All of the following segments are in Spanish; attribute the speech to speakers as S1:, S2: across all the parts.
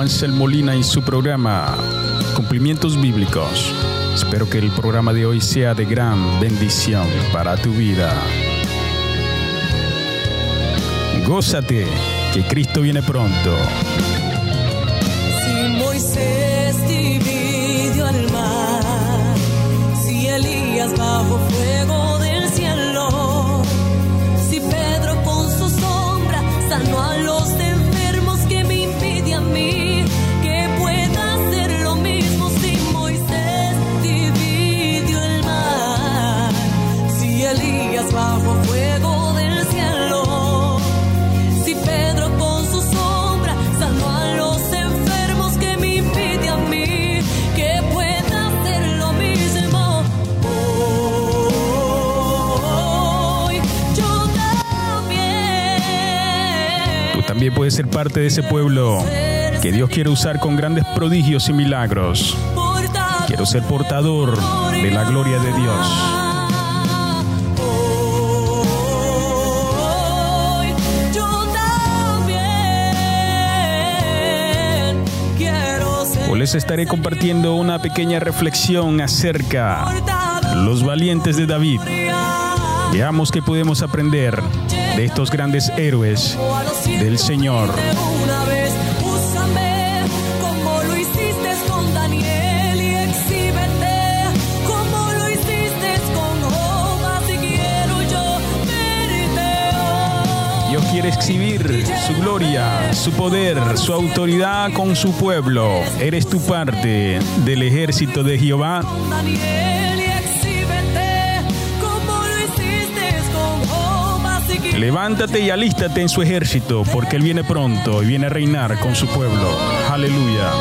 S1: Ansel Molina en su programa Cumplimientos Bíblicos. Espero que el programa de hoy sea de gran bendición para tu vida. Gózate, que Cristo viene pronto.
S2: Si Moisés dividió el mar, si Elías bajo fuego también
S1: puedes ser parte de ese pueblo que Dios quiere usar con grandes prodigios y milagros. Quiero ser portador de la gloria de Dios.
S2: Hoy
S1: les estaré compartiendo una pequeña reflexión acerca los valientes de David. Veamos qué podemos aprender de estos grandes héroes del Señor.
S2: Una vez, úsame como lo hiciste con Daniel y exhíbete como lo hiciste con Job. Si quiero yo verte hoy.
S1: Dios quiere exhibir su gloria, su poder, su autoridad con su pueblo. Eres tu parte del ejército de Jehová. Levántate y alístate en su ejército, porque Él viene pronto y viene a reinar con su pueblo. Aleluya.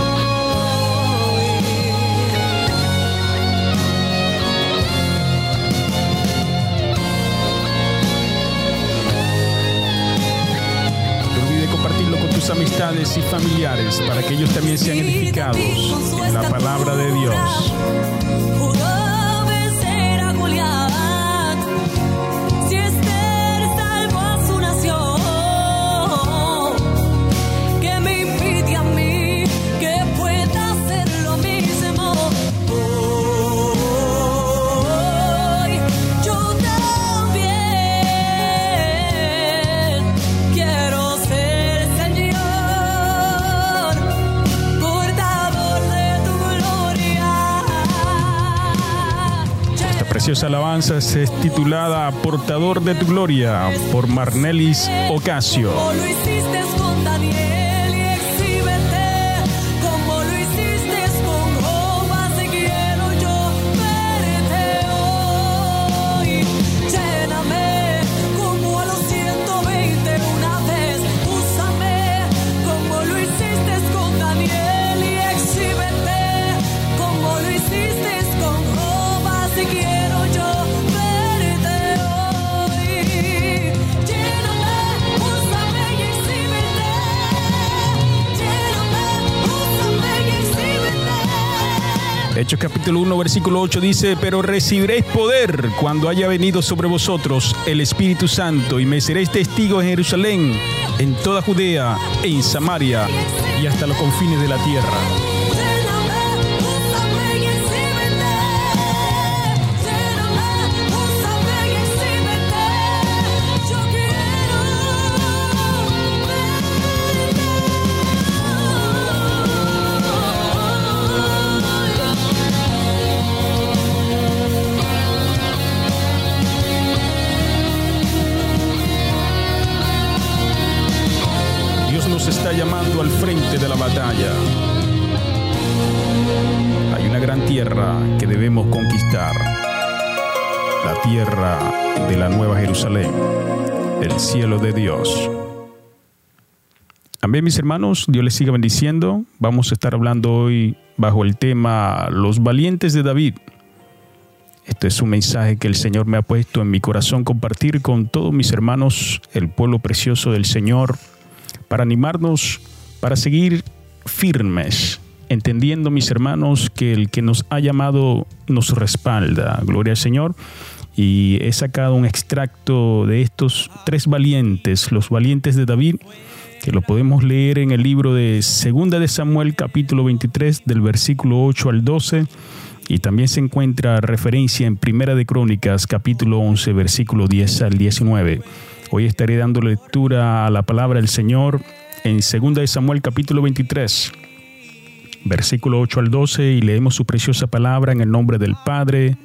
S1: No olvides compartirlo con tus amistades y familiares para que ellos también sean edificados en la palabra de Dios. Esta preciosa alabanza es titulada Portador de tu Gloria por Marnelis Ocasio. Hechos capítulo 1 versículo 8 dice, pero recibiréis poder cuando haya venido sobre vosotros el Espíritu Santo y me seréis testigos en Jerusalén, en toda Judea, en Samaria y hasta los confines de la tierra. Tierra de la Nueva Jerusalén, el cielo de Dios. Amén, mis hermanos. Dios les siga bendiciendo. Vamos a estar hablando hoy bajo el tema Los valientes de David. Este es un mensaje que el Señor me ha puesto en mi corazón compartir con todos mis hermanos, el pueblo precioso del Señor, para animarnos, para seguir firmes, entendiendo, mis hermanos, que el que nos ha llamado nos respalda. Gloria al Señor. Y he sacado un extracto de estos tres valientes, los valientes de David, que lo podemos leer en el libro de Segunda de Samuel capítulo 23 del versículo 8 al 12 y también se encuentra referencia en Primera de Crónicas capítulo 11 versículo 10 al 19. Hoy estaré dando lectura a la palabra del Señor en Segunda de Samuel capítulo 23 versículo 8 al 12 y leemos su preciosa palabra en el nombre del Padre,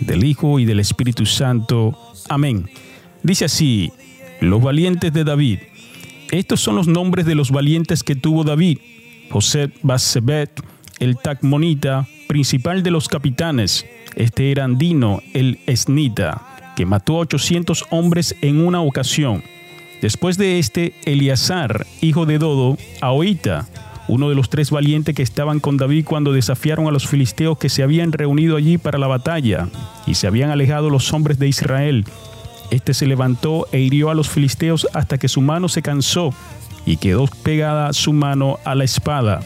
S1: del Hijo y del Espíritu Santo. Amén. Dice así, los valientes de David. Estos son los nombres de los valientes que tuvo David. José Basebet, el Tacmonita, principal de los capitanes. Este era Andino, el Esnita, que mató a 800 hombres en una ocasión. Después de este, Eleazar, hijo de Dodo, Aoita, uno de los tres valientes que estaban con David cuando desafiaron a los filisteos que se habían reunido allí para la batalla y se habían alejado los hombres de Israel. Este se levantó e hirió a los filisteos hasta que su mano se cansó y quedó pegada su mano a la espada.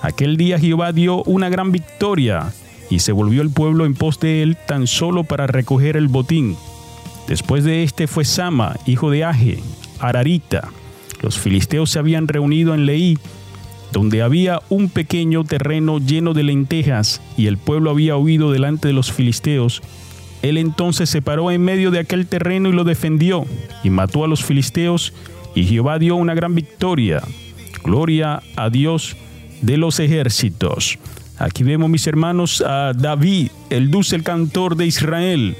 S1: Aquel día Jehová dio una gran victoria y se volvió el pueblo en pos de él tan solo para recoger el botín. Después de este fue Sama, hijo de Age, Ararita. Los filisteos se habían reunido en Leí donde había un pequeño terreno lleno de lentejas y el pueblo había huido delante de los filisteos, él entonces se paró en medio de aquel terreno y lo defendió y mató a los filisteos y Jehová dio una gran victoria. Gloria a Dios de los ejércitos. Aquí vemos mis hermanos a David, el dulce cantor de Israel,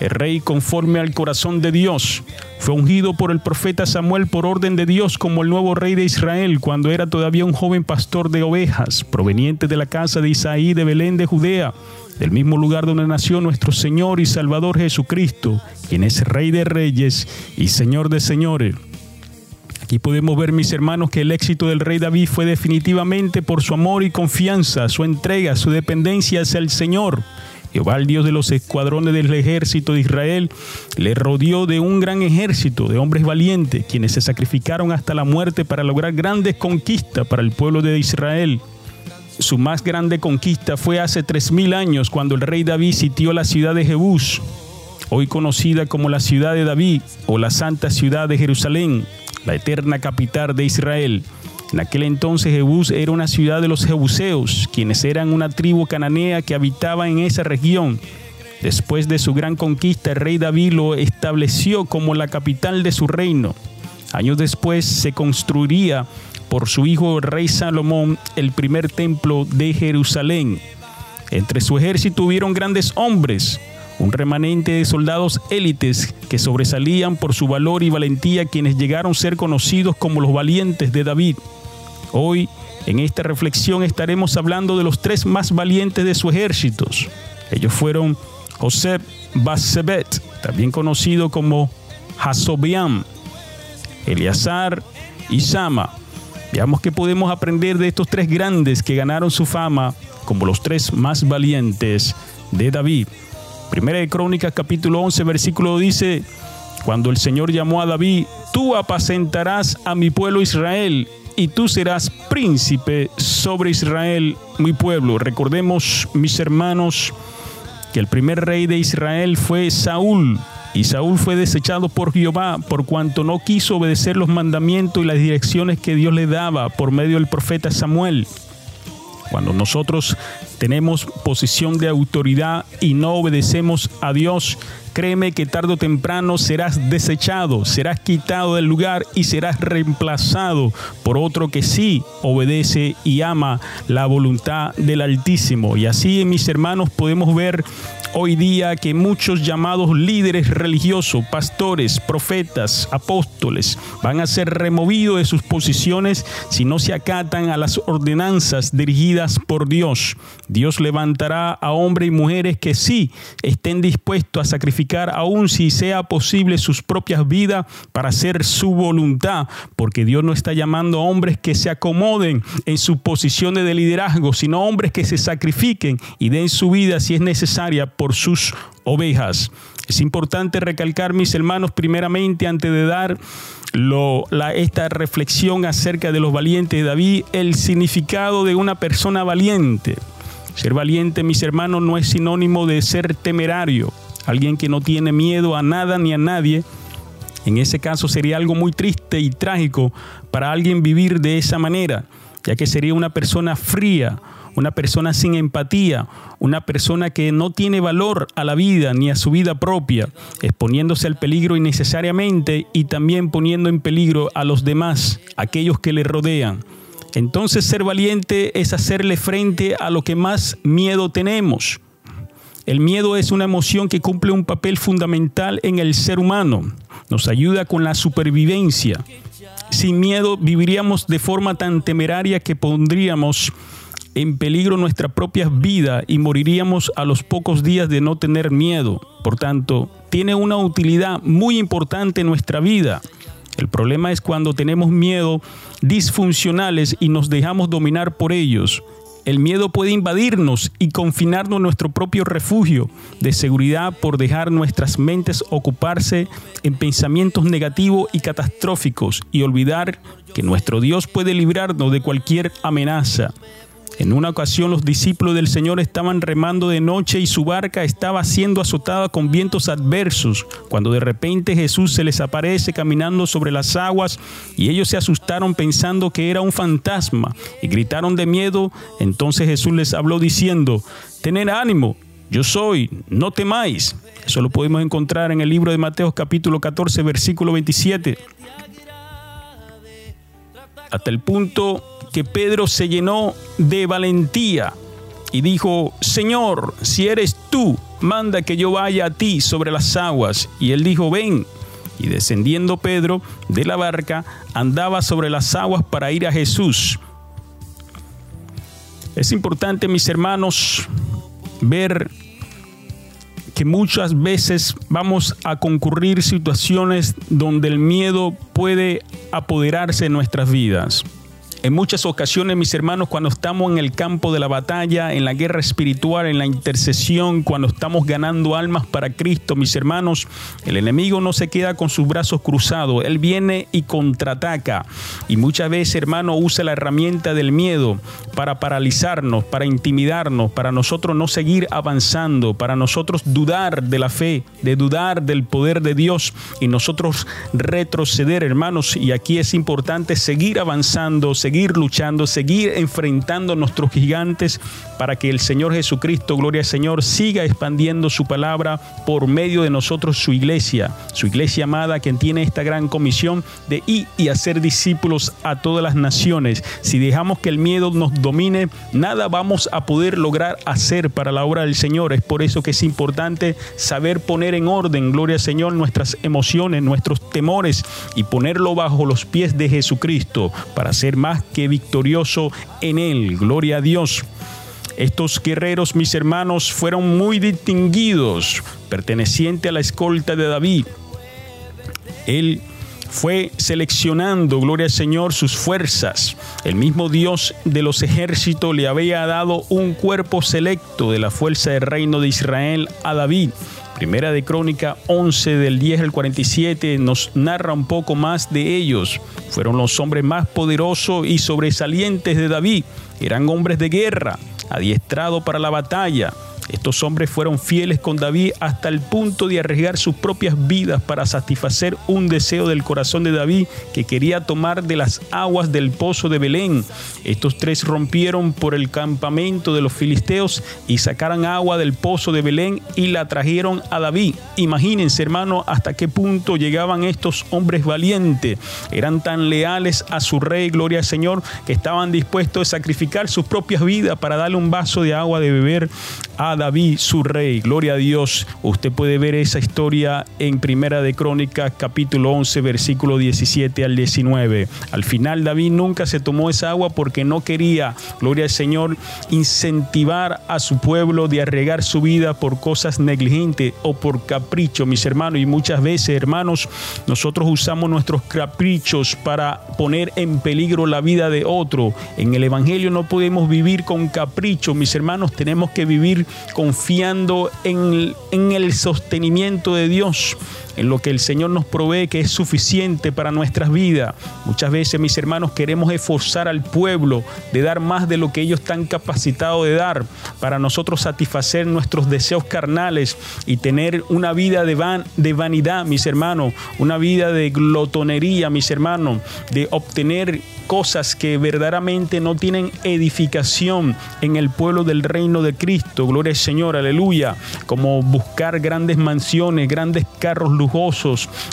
S1: el rey conforme al corazón de Dios. Fue ungido por el profeta Samuel por orden de Dios como el nuevo rey de Israel cuando era todavía un joven pastor de ovejas, proveniente de la casa de Isaí de Belén de Judea, del mismo lugar donde nació nuestro Señor y Salvador Jesucristo, quien es Rey de Reyes y Señor de Señores. Aquí podemos ver, mis hermanos, que el éxito del rey David fue definitivamente por su amor y confianza, su entrega, su dependencia hacia el Señor. Jehová, el Dios de los escuadrones del ejército de Israel, le rodeó de un gran ejército de hombres valientes, quienes se sacrificaron hasta la muerte para lograr grandes conquistas para el pueblo de Israel. Su más grande conquista fue hace tres mil años, cuando el rey David sitió la ciudad de Jebús, hoy conocida como la ciudad de David o la santa ciudad de Jerusalén, la eterna capital de Israel. En aquel entonces Jebús era una ciudad de los jebuseos, quienes eran una tribu cananea que habitaba en esa región. Después de su gran conquista, el rey David lo estableció como la capital de su reino. Años después se construiría por su hijo el rey Salomón el primer templo de Jerusalén. Entre su ejército hubieron grandes hombres, un remanente de soldados élites que sobresalían por su valor y valentía, quienes llegaron a ser conocidos como los valientes de David. Hoy, en esta reflexión, estaremos hablando de los tres más valientes de sus ejércitos. Ellos fueron José Basebet, también conocido como Hasobiam, Eleazar y Sama. Veamos qué podemos aprender de estos tres grandes que ganaron su fama como los tres más valientes de David. Primera de Crónicas capítulo 11 versículo dice, cuando el Señor llamó a David, tú apacentarás a mi pueblo Israel y tú serás príncipe sobre Israel, mi pueblo. Recordemos, mis hermanos, que el primer rey de Israel fue Saúl, y Saúl fue desechado por Jehová por cuanto no quiso obedecer los mandamientos y las direcciones que Dios le daba por medio del profeta Samuel. Cuando nosotros tenemos posición de autoridad y no obedecemos a Dios, créeme que tarde o temprano serás desechado, serás quitado del lugar y serás reemplazado por otro que sí obedece y ama la voluntad del Altísimo. Y así, mis hermanos, podemos ver hoy día que muchos llamados líderes religiosos, pastores, profetas, apóstoles, van a ser removidos de sus posiciones si no se acatan a las ordenanzas dirigidas por Dios. Dios levantará a hombres y mujeres que sí estén dispuestos a sacrificar, aun si sea posible, sus propias vidas para hacer su voluntad, porque Dios no está llamando a hombres que se acomoden en sus posiciones de liderazgo, sino hombres que se sacrifiquen y den su vida si es necesaria sus ovejas. Es importante recalcar, mis hermanos, primeramente, antes de dar esta reflexión acerca de los valientes de David, el significado de una persona valiente. Ser valiente, mis hermanos, no es sinónimo de ser temerario, alguien que no tiene miedo a nada ni a nadie, En ese caso sería algo muy triste y trágico para alguien vivir de esa manera, ya que sería una persona fría, una persona sin empatía, una persona que no tiene valor a la vida ni a su vida propia, exponiéndose al peligro innecesariamente y también poniendo en peligro a los demás, aquellos que le rodean. Entonces ser valiente es hacerle frente a lo que más miedo tenemos. El miedo es una emoción que cumple un papel fundamental en el ser humano. Nos ayuda con la supervivencia. Sin miedo viviríamos de forma tan temeraria que pondríamos en peligro nuestra propia vida y moriríamos a los pocos días de no tener miedo. Por tanto, tiene una utilidad muy importante en nuestra vida. El problema es cuando tenemos miedo disfuncionales y nos dejamos dominar por ellos. El miedo puede invadirnos y confinarnos en nuestro propio refugio de seguridad por dejar nuestras mentes ocuparse en pensamientos negativos y catastróficos y olvidar que nuestro Dios puede librarnos de cualquier amenaza. En una ocasión los discípulos del Señor estaban remando de noche y su barca estaba siendo azotada con vientos adversos, cuando de repente Jesús se les aparece caminando sobre las aguas y ellos se asustaron pensando que era un fantasma y gritaron de miedo. Entonces Jesús les habló diciendo, tened ánimo, yo soy, no temáis. Eso lo podemos encontrar en el libro de Mateo capítulo 14 versículo 27. Hasta el punto que Pedro se llenó de valentía y dijo, Señor, si eres tú, manda que yo vaya a ti sobre las aguas. Y él dijo, ven. Y descendiendo Pedro de la barca, andaba sobre las aguas para ir a Jesús. Es importante, mis hermanos, ver que muchas veces vamos a concurrir situaciones donde el miedo puede apoderarse en nuestras vidas. En muchas ocasiones, mis hermanos, cuando estamos en el campo de la batalla, en la guerra espiritual, en la intercesión, cuando estamos ganando almas para Cristo, mis hermanos, el enemigo no se queda con sus brazos cruzados, él viene y contraataca. Y muchas veces, hermano, usa la herramienta del miedo para paralizarnos, para intimidarnos, para nosotros no seguir avanzando, para nosotros dudar de la fe, de dudar del poder de Dios y nosotros retroceder, hermanos. Y aquí es importante seguir avanzando, seguir seguir luchando, seguir enfrentando nuestros gigantes para que el Señor Jesucristo, gloria al Señor, siga expandiendo su palabra por medio de nosotros, su iglesia, su iglesia amada, quien tiene esta gran comisión de ir y hacer discípulos a todas las naciones. Si dejamos que el miedo nos domine, nada vamos a poder lograr hacer para la obra del Señor. Es por eso que es importante saber poner en orden, gloria al Señor, nuestras emociones, nuestros temores y ponerlo bajo los pies de Jesucristo para ser más que victorioso en Él. Gloria a Dios. Estos guerreros, mis hermanos, fueron muy distinguidos, perteneciente a la escolta de David. Él fue seleccionando, gloria al Señor, sus fuerzas. El mismo Dios de los ejércitos le había dado un cuerpo selecto de la fuerza del reino de Israel a David. Primera de Crónica 11 del 10 al 47 nos narra un poco más de ellos. Fueron los hombres más poderosos y sobresalientes de David. Eran hombres de guerra, adiestrados para la batalla. Estos hombres fueron fieles con David hasta el punto de arriesgar sus propias vidas para satisfacer un deseo del corazón de David que quería tomar de las aguas del pozo de Belén. Estos tres rompieron por el campamento de los filisteos y sacaron agua del pozo de Belén y la trajeron a David. Imagínense, hermano, hasta qué punto llegaban estos hombres valientes. Eran tan leales a su rey, gloria al Señor, que estaban dispuestos a sacrificar sus propias vidas para darle un vaso de agua de beber a David, su rey. Gloria a Dios. Usted puede ver esa historia en Primera de Crónicas, capítulo 11, versículo 17 al 19. Al final David nunca se tomó esa agua porque no quería, gloria al Señor, incentivar a su pueblo de arregar su vida por cosas negligentes o por capricho, mis hermanos. Y muchas veces, hermanos, nosotros usamos nuestros caprichos para poner en peligro la vida de otro. En el Evangelio no podemos vivir con capricho, mis hermanos, tenemos que vivir confiando en, en el sostenimiento de Dios en lo que el Señor nos provee que es suficiente para nuestras vidas. Muchas veces, mis hermanos, queremos esforzar al pueblo de dar más de lo que ellos están capacitados de dar para nosotros satisfacer nuestros deseos carnales y tener una vida de, van, de vanidad, mis hermanos, una vida de glotonería, mis hermanos, de obtener cosas que verdaderamente no tienen edificación en el pueblo del reino de Cristo. Gloria al Señor, aleluya. Como buscar grandes mansiones, grandes carros lujosos,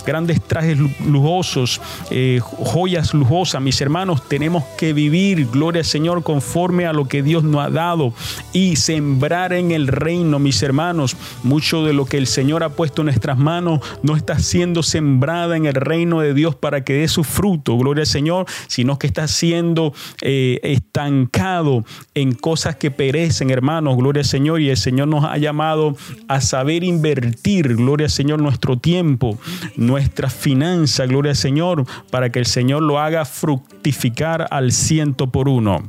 S1: grandes trajes lujosos, eh, joyas lujosas. Mis hermanos, tenemos que vivir, gloria al Señor, conforme a lo que Dios nos ha dado y sembrar en el reino, mis hermanos. Mucho de lo que el Señor ha puesto en nuestras manos no está siendo sembrada en el reino de Dios para que dé su fruto, gloria al Señor, sino que está siendo eh, estancado en cosas que perecen, hermanos, gloria al Señor. Y el Señor nos ha llamado a saber invertir, gloria al Señor, nuestro tiempo, nuestra finanza, gloria al Señor, para que el Señor lo haga fructificar al ciento por uno.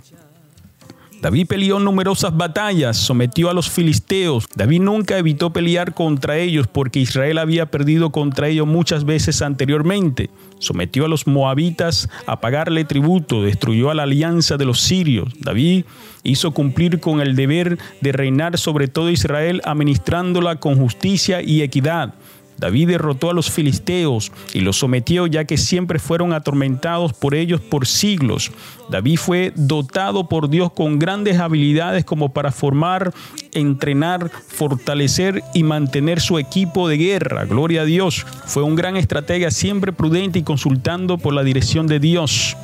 S1: David peleó numerosas batallas, sometió a los filisteos. David nunca evitó pelear contra ellos porque Israel había perdido contra ellos muchas veces anteriormente. Sometió a los moabitas a pagarle tributo, destruyó a la alianza de los sirios. David hizo cumplir con el deber de reinar sobre todo Israel, administrándola con justicia y equidad. David derrotó a los filisteos y los sometió ya que siempre fueron atormentados por ellos por siglos. David fue dotado por Dios con grandes habilidades como para formar, entrenar, fortalecer y mantener su equipo de guerra. Gloria a Dios. Fue un gran estratega, siempre prudente y consultando por la dirección de Dios.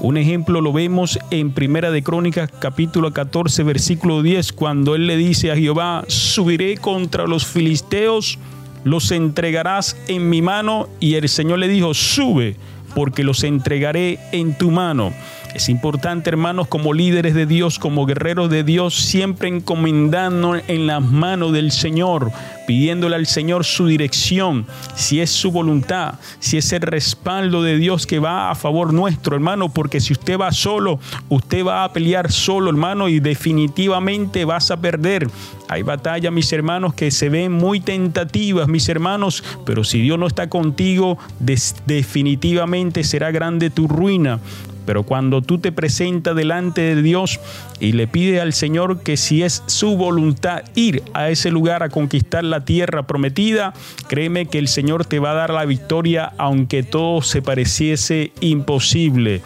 S1: Un ejemplo lo vemos en Primera de Crónicas capítulo 14 versículo 10 cuando él le dice a Jehová, subiré contra los filisteos los entregarás en mi mano. Y el Señor le dijo, sube, porque los entregaré en tu mano. Es importante, hermanos, como líderes de Dios, como guerreros de Dios, siempre encomendando en las manos del Señor, pidiéndole al Señor su dirección, si es su voluntad, si es el respaldo de Dios que va a favor nuestro, hermano, porque si usted va solo, usted va a pelear solo, hermano, y definitivamente vas a perder. Hay batallas, mis hermanos, que se ven muy tentativas, mis hermanos, pero si Dios no está contigo, definitivamente será grande tu ruina. Pero cuando tú te presentas delante de Dios y le pides al Señor que si es su voluntad ir a ese lugar a conquistar la tierra prometida, créeme que el Señor te va a dar la victoria aunque todo se pareciese imposible.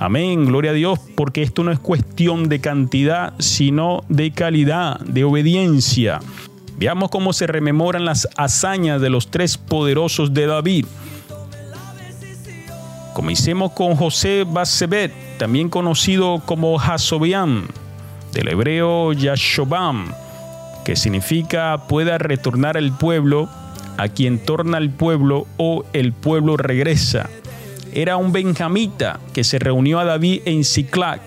S1: Amén, gloria a Dios, porque esto no es cuestión de cantidad, sino de calidad, de obediencia. Veamos cómo se rememoran las hazañas de los tres poderosos de David. Comencemos con José Basebet, también conocido como Hasobiam, del hebreo Yashobam, que significa pueda retornar el pueblo, a quien torna el pueblo o el pueblo regresa. Era un benjamita que se reunió a David en Ciclac,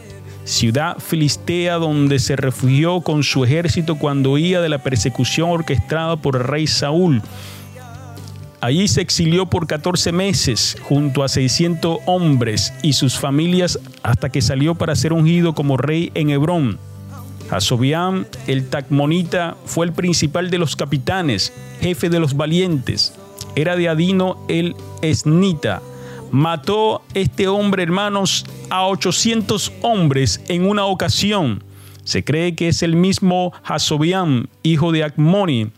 S1: ciudad filistea donde se refugió con su ejército cuando huía de la persecución orquestada por el rey Saúl Allí se exilió por 14 meses junto a 600 hombres y sus familias hasta que salió para ser ungido como rey en Hebrón. Jasobiam, el Tacmonita, fue el principal de los capitanes, jefe de los valientes. Era de Adino el Esnita. Mató este hombre, hermanos, a 800 hombres en una ocasión. Se cree que es el mismo Jasobiam, hijo de Acmoni,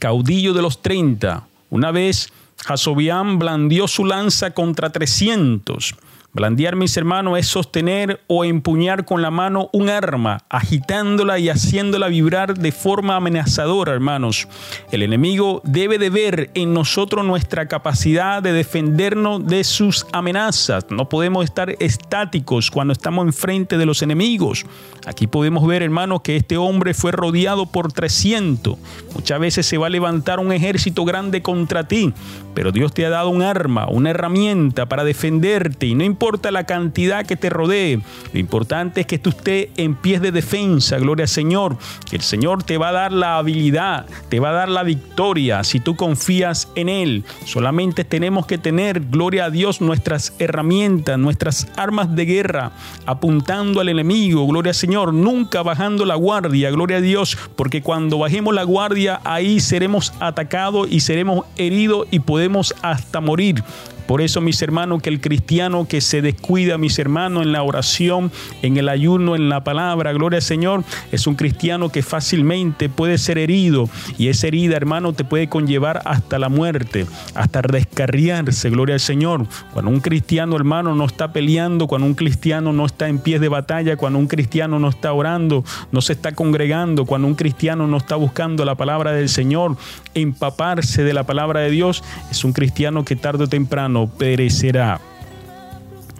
S1: caudillo de los 30 una vez Jasobián blandió su lanza contra 300 Blandear, mis hermanos, es sostener o empuñar con la mano un arma, agitándola y haciéndola vibrar de forma amenazadora, hermanos. El enemigo debe de ver en nosotros nuestra capacidad de defendernos de sus amenazas. No podemos estar estáticos cuando estamos enfrente de los enemigos. Aquí podemos ver, hermanos, que este hombre fue rodeado por 300. Muchas veces se va a levantar un ejército grande contra ti, pero Dios te ha dado un arma, una herramienta para defenderte y no importa importa la cantidad que te rodee, lo importante es que tú estés en pies de defensa, gloria al Señor, que el Señor te va a dar la habilidad, te va a dar la victoria si tú confías en Él. Solamente tenemos que tener, gloria a Dios, nuestras herramientas, nuestras armas de guerra, apuntando al enemigo, gloria al Señor, nunca bajando la guardia, gloria a Dios, porque cuando bajemos la guardia, ahí seremos atacados y seremos heridos y podemos hasta morir. Por eso, mis hermanos, que el cristiano que se descuida, mis hermanos, en la oración, en el ayuno, en la palabra, gloria al Señor, es un cristiano que fácilmente puede ser herido y esa herida, hermano, te puede conllevar hasta la muerte, hasta descarriarse, gloria al Señor. Cuando un cristiano, hermano, no está peleando, cuando un cristiano no está en pies de batalla, cuando un cristiano no está orando, no se está congregando, cuando un cristiano no está buscando la palabra del Señor, empaparse de la palabra de Dios, es un cristiano que tarde o temprano perecerá.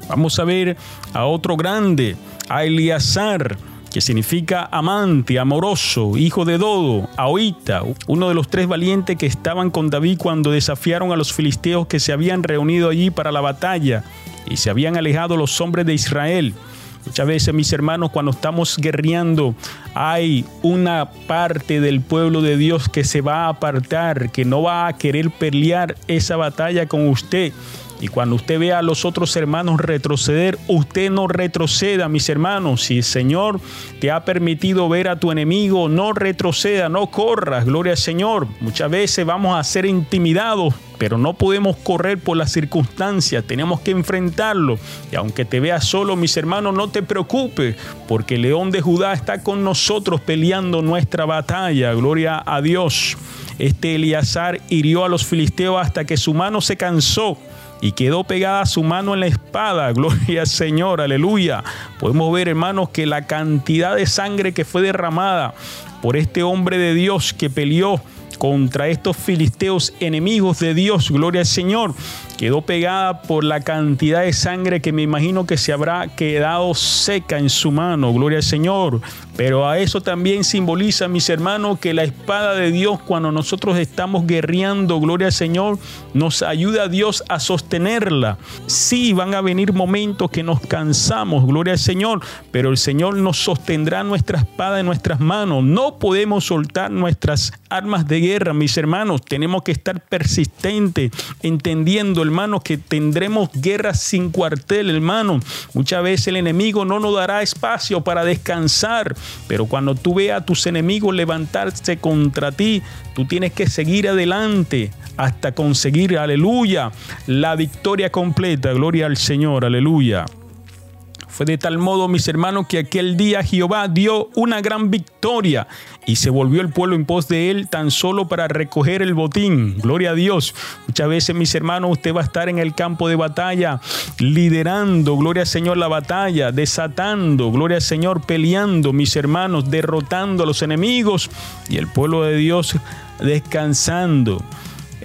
S1: Vamos a ver a otro grande, a que significa amante, amoroso, hijo de Dodo, Ahorita, uno de los tres valientes que estaban con David cuando desafiaron a los filisteos que se habían reunido allí para la batalla y se habían alejado los hombres de Israel. Muchas veces, mis hermanos, cuando estamos guerreando, hay una parte del pueblo de Dios que se va a apartar, que no va a querer pelear esa batalla con usted. Y cuando usted vea a los otros hermanos retroceder, usted no retroceda, mis hermanos. Si el Señor te ha permitido ver a tu enemigo, no retroceda, no corras, gloria al Señor. Muchas veces vamos a ser intimidados, pero no podemos correr por las circunstancias, tenemos que enfrentarlo. Y aunque te veas solo, mis hermanos, no te preocupes, porque el león de Judá está con nosotros peleando nuestra batalla, gloria a Dios. Este Eleazar hirió a los filisteos hasta que su mano se cansó y quedó pegada su mano en la espada. Gloria al Señor, aleluya. Podemos ver, hermanos, que la cantidad de sangre que fue derramada por este hombre de Dios que peleó contra estos filisteos enemigos de Dios, gloria al Señor, quedó pegada por la cantidad de sangre que me imagino que se habrá quedado seca en su mano, gloria al Señor. Pero a eso también simboliza, mis hermanos, que la espada de Dios cuando nosotros estamos guerreando, gloria al Señor, nos ayuda a Dios a sostenerla. Sí, van a venir momentos que nos cansamos, gloria al Señor, pero el Señor nos sostendrá nuestra espada en nuestras manos. No podemos soltar nuestras armas de guerra, mis hermanos. Tenemos que estar persistentes, entendiendo, hermanos, que tendremos guerra sin cuartel, hermano. Muchas veces el enemigo no nos dará espacio para descansar pero cuando tú veas a tus enemigos levantarse contra ti, tú tienes que seguir adelante hasta conseguir, aleluya, la victoria completa. Gloria al Señor, aleluya. Fue de tal modo, mis hermanos, que aquel día Jehová dio una gran victoria y se volvió el pueblo en pos de él tan solo para recoger el botín. Gloria a Dios. Muchas veces, mis hermanos, usted va a estar en el campo de batalla liderando, gloria al Señor, la batalla, desatando, gloria al Señor, peleando, mis hermanos, derrotando a los enemigos y el pueblo de Dios descansando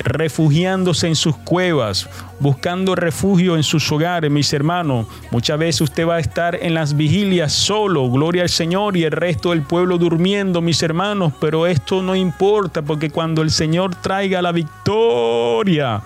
S1: refugiándose en sus cuevas, buscando refugio en sus hogares, mis hermanos. Muchas veces usted va a estar en las vigilias solo, gloria al Señor, y el resto del pueblo durmiendo, mis hermanos, pero esto no importa porque cuando el Señor traiga la victoria,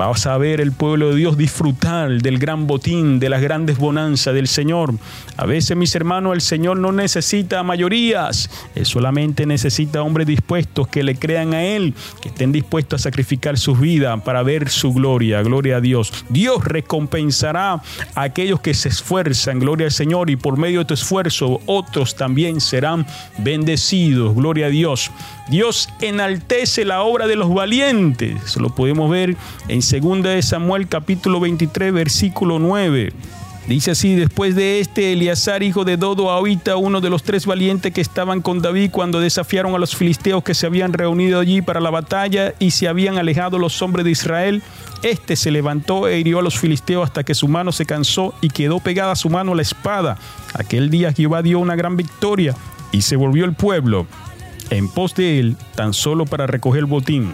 S1: Vamos a ver el pueblo de Dios disfrutar del gran botín, de las grandes bonanzas del Señor. A veces, mis hermanos, el Señor no necesita mayorías, Él solamente necesita hombres dispuestos que le crean a Él, que estén dispuestos a sacrificar sus vidas para ver su gloria. Gloria a Dios. Dios recompensará a aquellos que se esfuerzan, gloria al Señor, y por medio de tu esfuerzo otros también serán bendecidos. Gloria a Dios. Dios enaltece la obra de los valientes. Lo podemos ver en 2 de Samuel capítulo 23 versículo 9. Dice así, después de este, Eleazar, hijo de Dodo, ahorita uno de los tres valientes que estaban con David cuando desafiaron a los filisteos que se habían reunido allí para la batalla y se habían alejado los hombres de Israel, este se levantó e hirió a los filisteos hasta que su mano se cansó y quedó pegada a su mano la espada. Aquel día Jehová dio una gran victoria y se volvió el pueblo en pos de él tan solo para recoger el botín.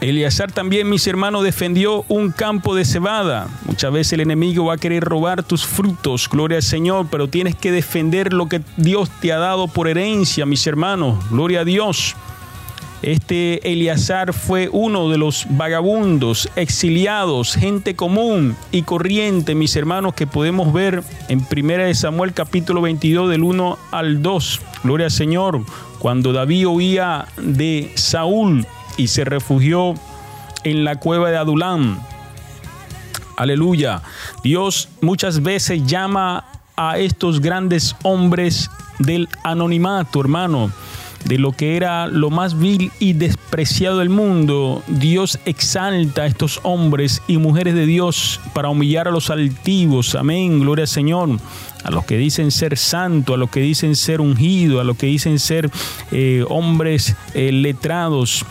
S1: Eleazar también, mis hermanos, defendió un campo de cebada. Muchas veces el enemigo va a querer robar tus frutos, gloria al Señor, pero tienes que defender lo que Dios te ha dado por herencia, mis hermanos, gloria a Dios. Este Eleazar fue uno de los vagabundos, exiliados, gente común y corriente, mis hermanos, que podemos ver en 1 Samuel capítulo 22 del 1 al 2. Gloria al Señor, cuando David huía de Saúl y se refugió en la cueva de Adulán. Aleluya. Dios muchas veces llama a estos grandes hombres del anonimato, hermano de lo que era lo más vil y despreciado del mundo, Dios exalta a estos hombres y mujeres de Dios para humillar a los altivos. Amén, gloria al Señor. A los que dicen ser santo, a los que dicen ser ungido, a los que dicen ser eh, hombres eh, letrados,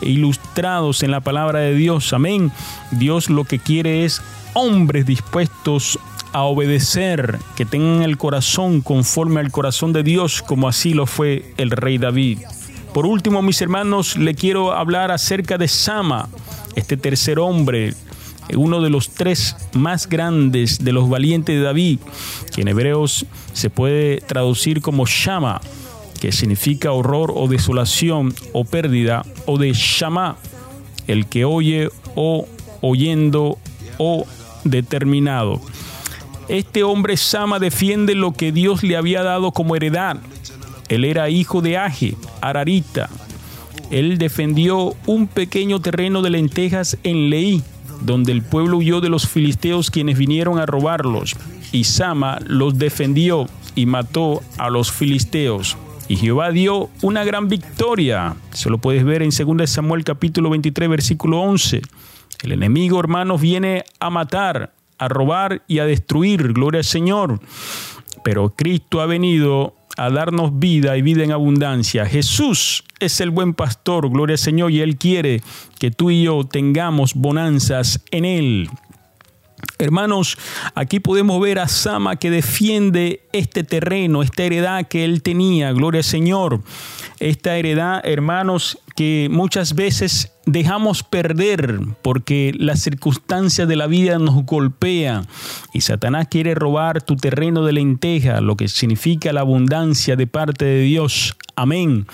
S1: ilustrados en la palabra de Dios. Amén. Dios lo que quiere es hombres dispuestos a obedecer, que tengan el corazón conforme al corazón de Dios, como así lo fue el rey David. Por último, mis hermanos, le quiero hablar acerca de Sama, este tercer hombre, uno de los tres más grandes de los valientes de David, que en hebreos se puede traducir como Shama, que significa horror o desolación o pérdida, o de Shama, el que oye o oyendo o determinado. Este hombre Sama defiende lo que Dios le había dado como heredad. Él era hijo de Aje, Ararita. Él defendió un pequeño terreno de lentejas en Leí, donde el pueblo huyó de los filisteos quienes vinieron a robarlos. Y Sama los defendió y mató a los filisteos. Y Jehová dio una gran victoria. Eso lo puedes ver en 2 Samuel capítulo 23 versículo 11. El enemigo, hermanos, viene a matar, a robar y a destruir, gloria al Señor. Pero Cristo ha venido a darnos vida y vida en abundancia. Jesús es el buen pastor, gloria al Señor, y Él quiere que tú y yo tengamos bonanzas en Él. Hermanos, aquí podemos ver a Sama que defiende este terreno, esta heredad que él tenía, gloria al Señor. Esta heredad, hermanos, que muchas veces dejamos perder porque las circunstancias de la vida nos golpean y Satanás quiere robar tu terreno de lenteja, lo que significa la abundancia de parte de Dios. Amén.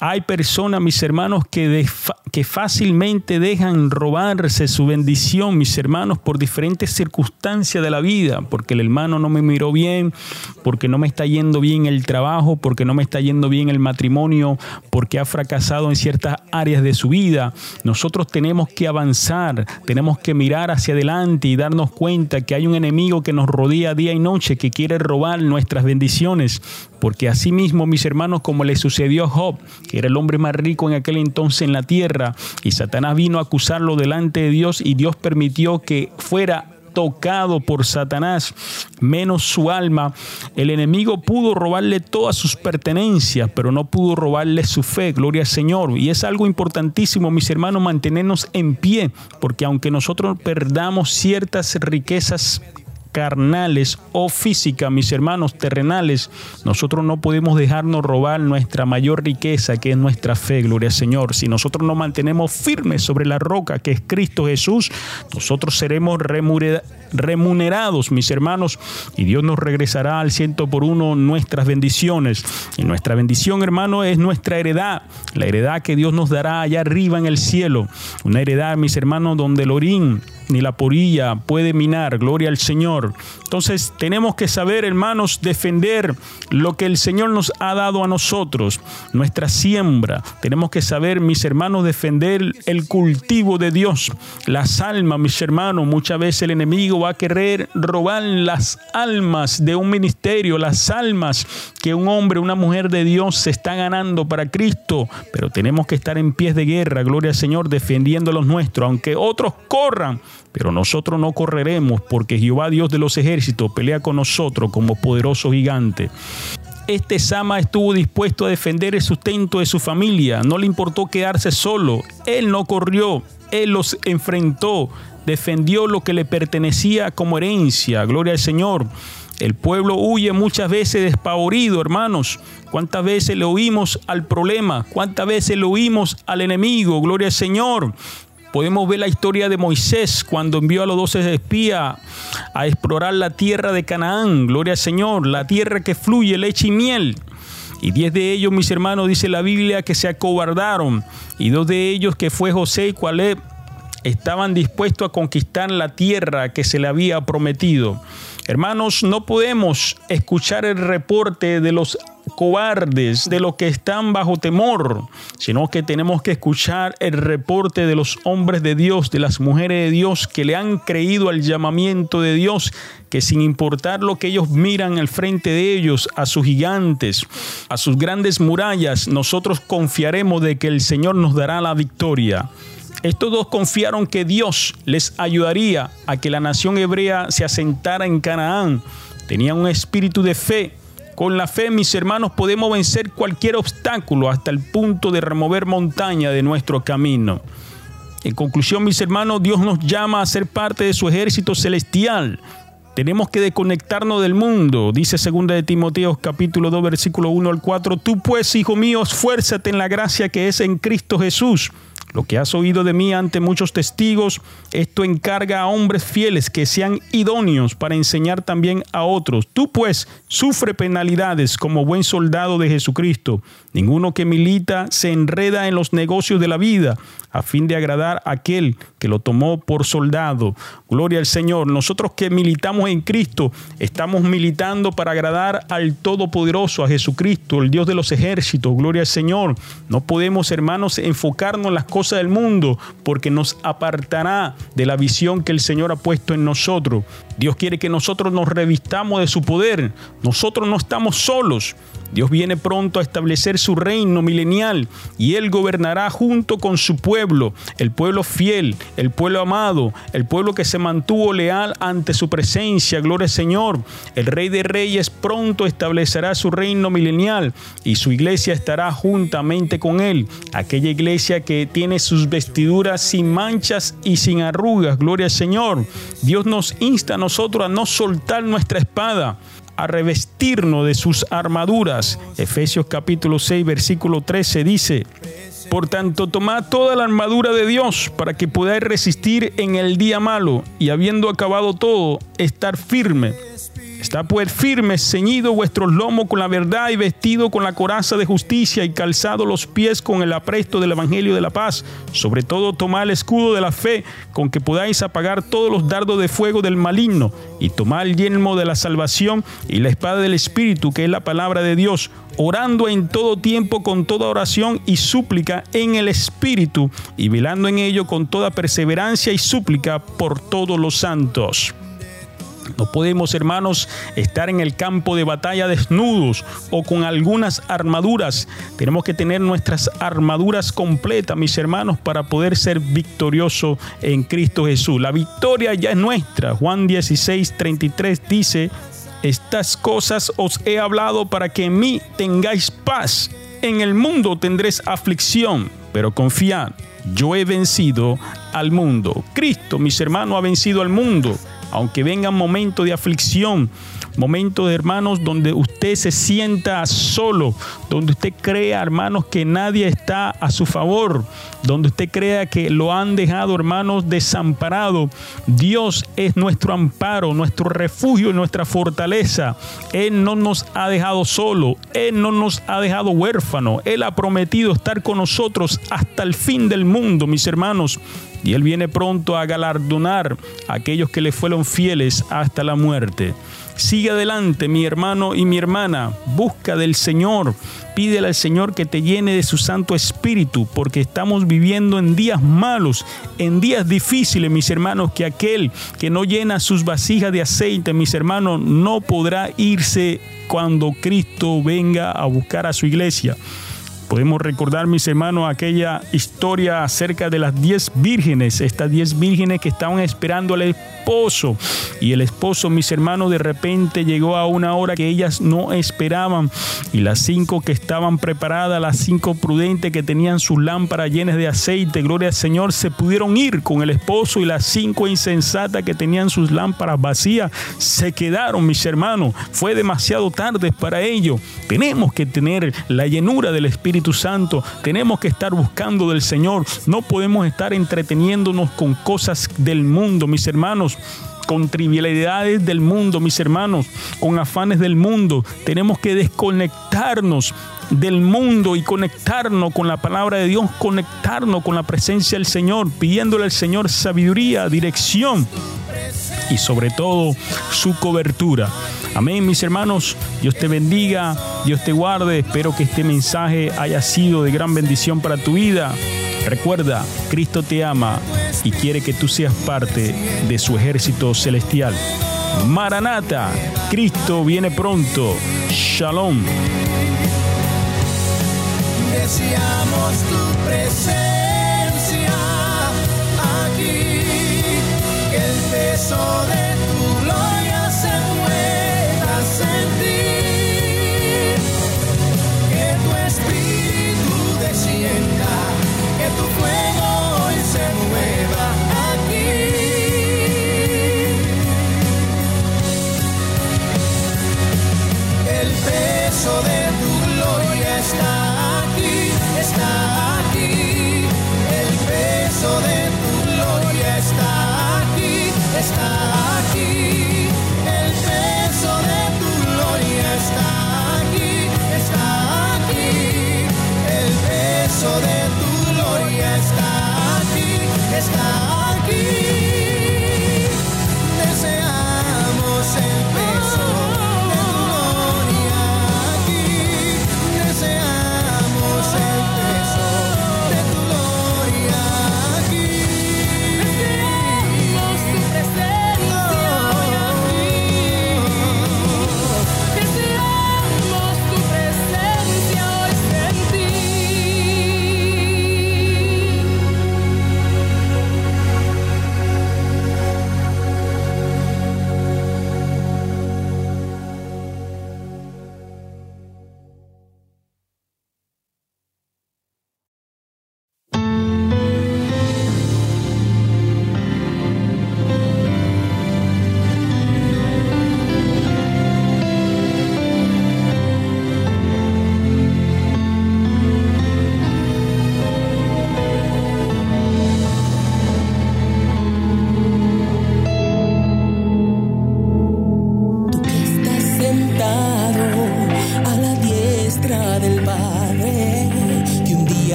S1: Hay personas, mis hermanos, que, que fácilmente dejan robarse su bendición, mis hermanos, por diferentes circunstancias de la vida, porque el hermano no me miró bien, porque no me está yendo bien el trabajo, porque no me está yendo bien el matrimonio, porque ha fracasado en ciertas áreas de su vida. Nosotros tenemos que avanzar, tenemos que mirar hacia adelante y darnos cuenta que hay un enemigo que nos rodea día y noche, que quiere robar nuestras bendiciones, porque así mismo, mis hermanos, como le sucedió a Job, que era el hombre más rico en aquel entonces en la tierra, y Satanás vino a acusarlo delante de Dios y Dios permitió que fuera tocado por Satanás, menos su alma. El enemigo pudo robarle todas sus pertenencias, pero no pudo robarle su fe. Gloria al Señor. Y es algo importantísimo, mis hermanos, mantenernos en pie, porque aunque nosotros perdamos ciertas riquezas carnales o físicas, mis hermanos terrenales, nosotros no podemos dejarnos robar nuestra mayor riqueza, que es nuestra fe, gloria al Señor. Si nosotros nos mantenemos firmes sobre la roca, que es Cristo Jesús, nosotros seremos remunerados, mis hermanos, y Dios nos regresará al ciento por uno nuestras bendiciones. Y nuestra bendición, hermano, es nuestra heredad, la heredad que Dios nos dará allá arriba en el cielo. Una heredad, mis hermanos, donde el orín ni la porilla puede minar. Gloria al Señor. Entonces tenemos que saber, hermanos, defender lo que el Señor nos ha dado a nosotros, nuestra siembra. Tenemos que saber, mis hermanos, defender el cultivo de Dios, las almas, mis hermanos. Muchas veces el enemigo va a querer robar las almas de un ministerio, las almas que un hombre, una mujer de Dios se está ganando para Cristo. Pero tenemos que estar en pies de guerra, gloria al Señor, defendiendo los nuestros, aunque otros corran pero nosotros no correremos porque Jehová Dios de los ejércitos pelea con nosotros como poderoso gigante. Este Sama estuvo dispuesto a defender el sustento de su familia, no le importó quedarse solo, él no corrió, él los enfrentó, defendió lo que le pertenecía como herencia, gloria al Señor. El pueblo huye muchas veces despavorido, hermanos. ¿Cuántas veces le oímos al problema? ¿Cuántas veces le oímos al enemigo? Gloria al Señor. Podemos ver la historia de Moisés cuando envió a los doce espías a explorar la tierra de Canaán. Gloria al Señor, la tierra que fluye leche y miel. Y diez de ellos, mis hermanos, dice la Biblia, que se acobardaron. Y dos de ellos, que fue José y Caleb, estaban dispuestos a conquistar la tierra que se le había prometido. Hermanos, no podemos escuchar el reporte de los cobardes, de los que están bajo temor, sino que tenemos que escuchar el reporte de los hombres de Dios, de las mujeres de Dios que le han creído al llamamiento de Dios, que sin importar lo que ellos miran al frente de ellos, a sus gigantes, a sus grandes murallas, nosotros confiaremos de que el Señor nos dará la victoria. Estos dos confiaron que Dios les ayudaría a que la nación hebrea se asentara en Canaán. Tenían un espíritu de fe. Con la fe, mis hermanos, podemos vencer cualquier obstáculo hasta el punto de remover montaña de nuestro camino. En conclusión, mis hermanos, Dios nos llama a ser parte de su ejército celestial. Tenemos que desconectarnos del mundo, dice 2 de Timoteo capítulo 2 versículo 1 al 4. Tú pues, hijo mío, esfuérzate en la gracia que es en Cristo Jesús. Lo que has oído de mí ante muchos testigos, esto encarga a hombres fieles que sean idóneos para enseñar también a otros. Tú pues sufre penalidades como buen soldado de Jesucristo. Ninguno que milita se enreda en los negocios de la vida a fin de agradar a aquel que lo tomó por soldado. Gloria al Señor. Nosotros que militamos en Cristo, estamos militando para agradar al Todopoderoso, a Jesucristo, el Dios de los ejércitos. Gloria al Señor. No podemos, hermanos, enfocarnos en las cosas del mundo porque nos apartará de la visión que el Señor ha puesto en nosotros. Dios quiere que nosotros nos revistamos de su poder. Nosotros no estamos solos. Dios viene pronto a establecer su reino milenial y Él gobernará junto con su pueblo, el pueblo fiel, el pueblo amado, el pueblo que se mantuvo leal ante su presencia. Gloria al Señor. El Rey de Reyes pronto establecerá su reino milenial y su iglesia estará juntamente con Él. Aquella iglesia que tiene sus vestiduras sin manchas y sin arrugas. Gloria al Señor. Dios nos insta a nosotros a no soltar nuestra espada a revestirnos de sus armaduras. Efesios capítulo 6, versículo 13 dice, por tanto, tomad toda la armadura de Dios para que podáis resistir en el día malo y habiendo acabado todo, estar firme. Está pues firme, ceñido vuestros lomos con la verdad y vestido con la coraza de justicia y calzado los pies con el apresto del Evangelio de la paz. Sobre todo tomad el escudo de la fe con que podáis apagar todos los dardos de fuego del maligno y tomad el yelmo de la salvación y la espada del Espíritu que es la palabra de Dios, orando en todo tiempo con toda oración y súplica en el Espíritu y velando en ello con toda perseverancia y súplica por todos los santos. No podemos, hermanos, estar en el campo de batalla desnudos o con algunas armaduras. Tenemos que tener nuestras armaduras completas, mis hermanos, para poder ser victoriosos en Cristo Jesús. La victoria ya es nuestra. Juan 16, 33 dice, estas cosas os he hablado para que en mí tengáis paz. En el mundo tendréis aflicción, pero confiad, yo he vencido al mundo. Cristo, mis hermanos, ha vencido al mundo aunque vengan momentos de aflicción, momentos hermanos donde usted se sienta solo, donde usted crea, hermanos, que nadie está a su favor, donde usted crea que lo han dejado, hermanos, desamparado. Dios es nuestro amparo, nuestro refugio y nuestra fortaleza. Él no nos ha dejado solo, Él no nos ha dejado huérfano. Él ha prometido estar con nosotros hasta el fin del mundo, mis hermanos y Él viene pronto a galardonar a aquellos que le fueron fieles hasta la muerte. Sigue adelante, mi hermano y mi hermana, busca del Señor, pídele al Señor que te llene de su Santo Espíritu, porque estamos viviendo en días malos, en días difíciles, mis hermanos, que aquel que no llena sus vasijas de aceite, mis hermanos, no podrá irse cuando Cristo venga a buscar a su iglesia. Podemos recordar, mis hermanos, aquella historia acerca de las diez vírgenes, estas diez vírgenes que estaban esperando Y el esposo, mis hermanos, de repente llegó a una hora que ellas no esperaban. Y las cinco que estaban preparadas, las cinco prudentes que tenían sus lámparas llenas de aceite, gloria al Señor, se pudieron ir con el esposo. Y las cinco insensatas que tenían sus lámparas vacías, se quedaron, mis hermanos. Fue demasiado tarde para ello. Tenemos que tener la llenura del Espíritu Santo. Tenemos que estar buscando del Señor. No podemos estar entreteniéndonos con cosas del mundo, mis hermanos con trivialidades del mundo, mis hermanos, con afanes del mundo. Tenemos que desconectarnos del mundo y conectarnos con la palabra de Dios, conectarnos con la presencia del Señor, pidiéndole al Señor sabiduría, dirección y sobre todo su cobertura. Amén, mis hermanos. Dios te bendiga, Dios te guarde. Espero que este mensaje haya sido de gran bendición para tu vida. Recuerda, Cristo te ama y quiere que tú seas parte de su ejército celestial. Maranata, Cristo viene pronto. Shalom.
S2: Deseamos tu presencia aquí, el de peso de tu gloria está aquí, está aquí. El peso de tu gloria está aquí, está aquí.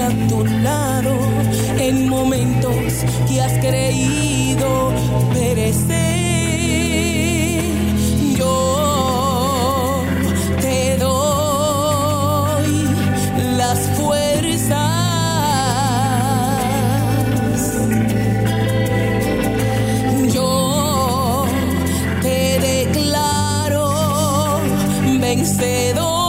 S3: A tu lado en momentos que has creído perecer. Yo te doy las fuerzas. Yo te declaro vencedor,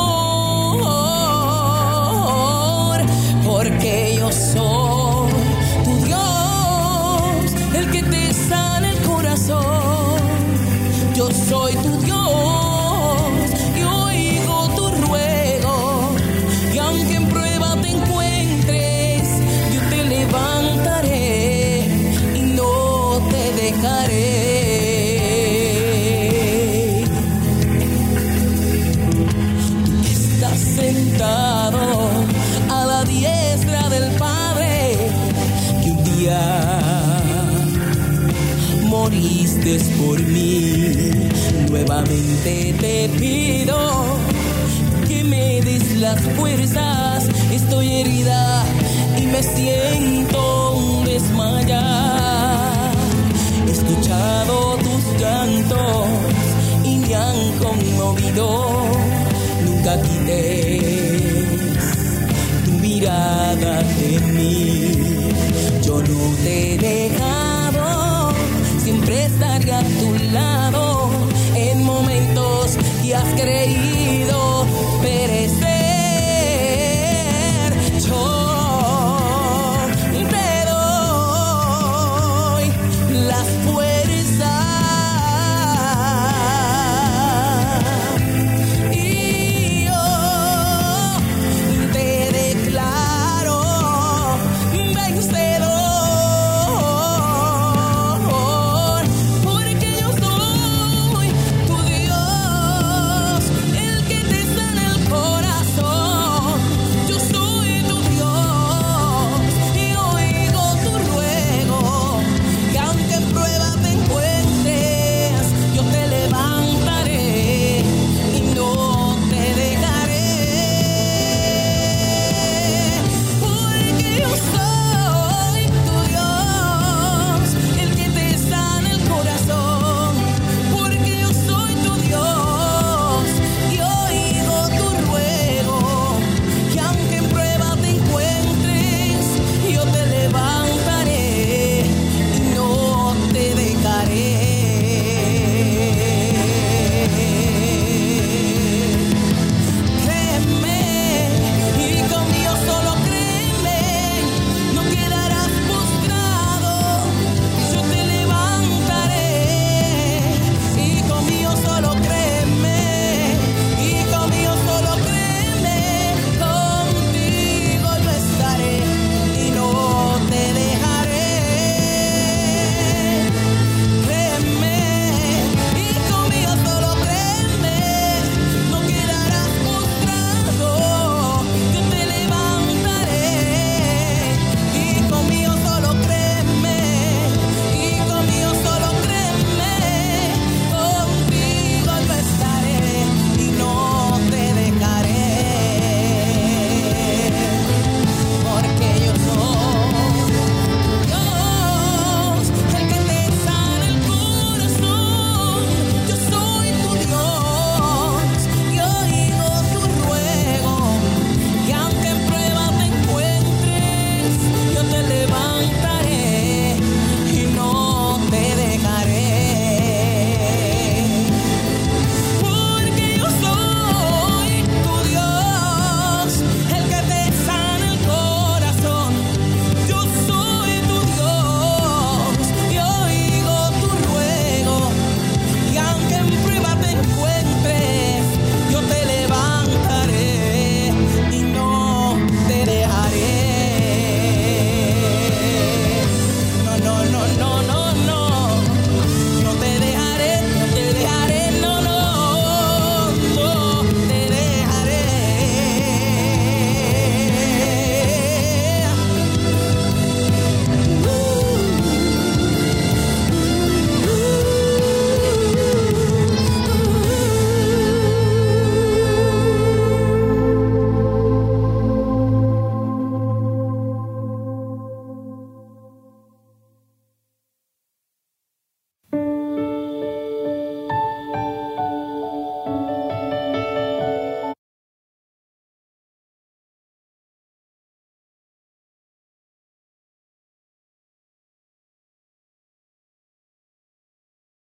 S3: moriste por mí. Nuevamente te pido que me des las fuerzas. Estoy herida y me siento desmayar. He escuchado tus llantos y me han conmovido. Nunca quites tu mirada de mí. Yo no te he dejado, siempre estaré a tu lado en momentos que has creído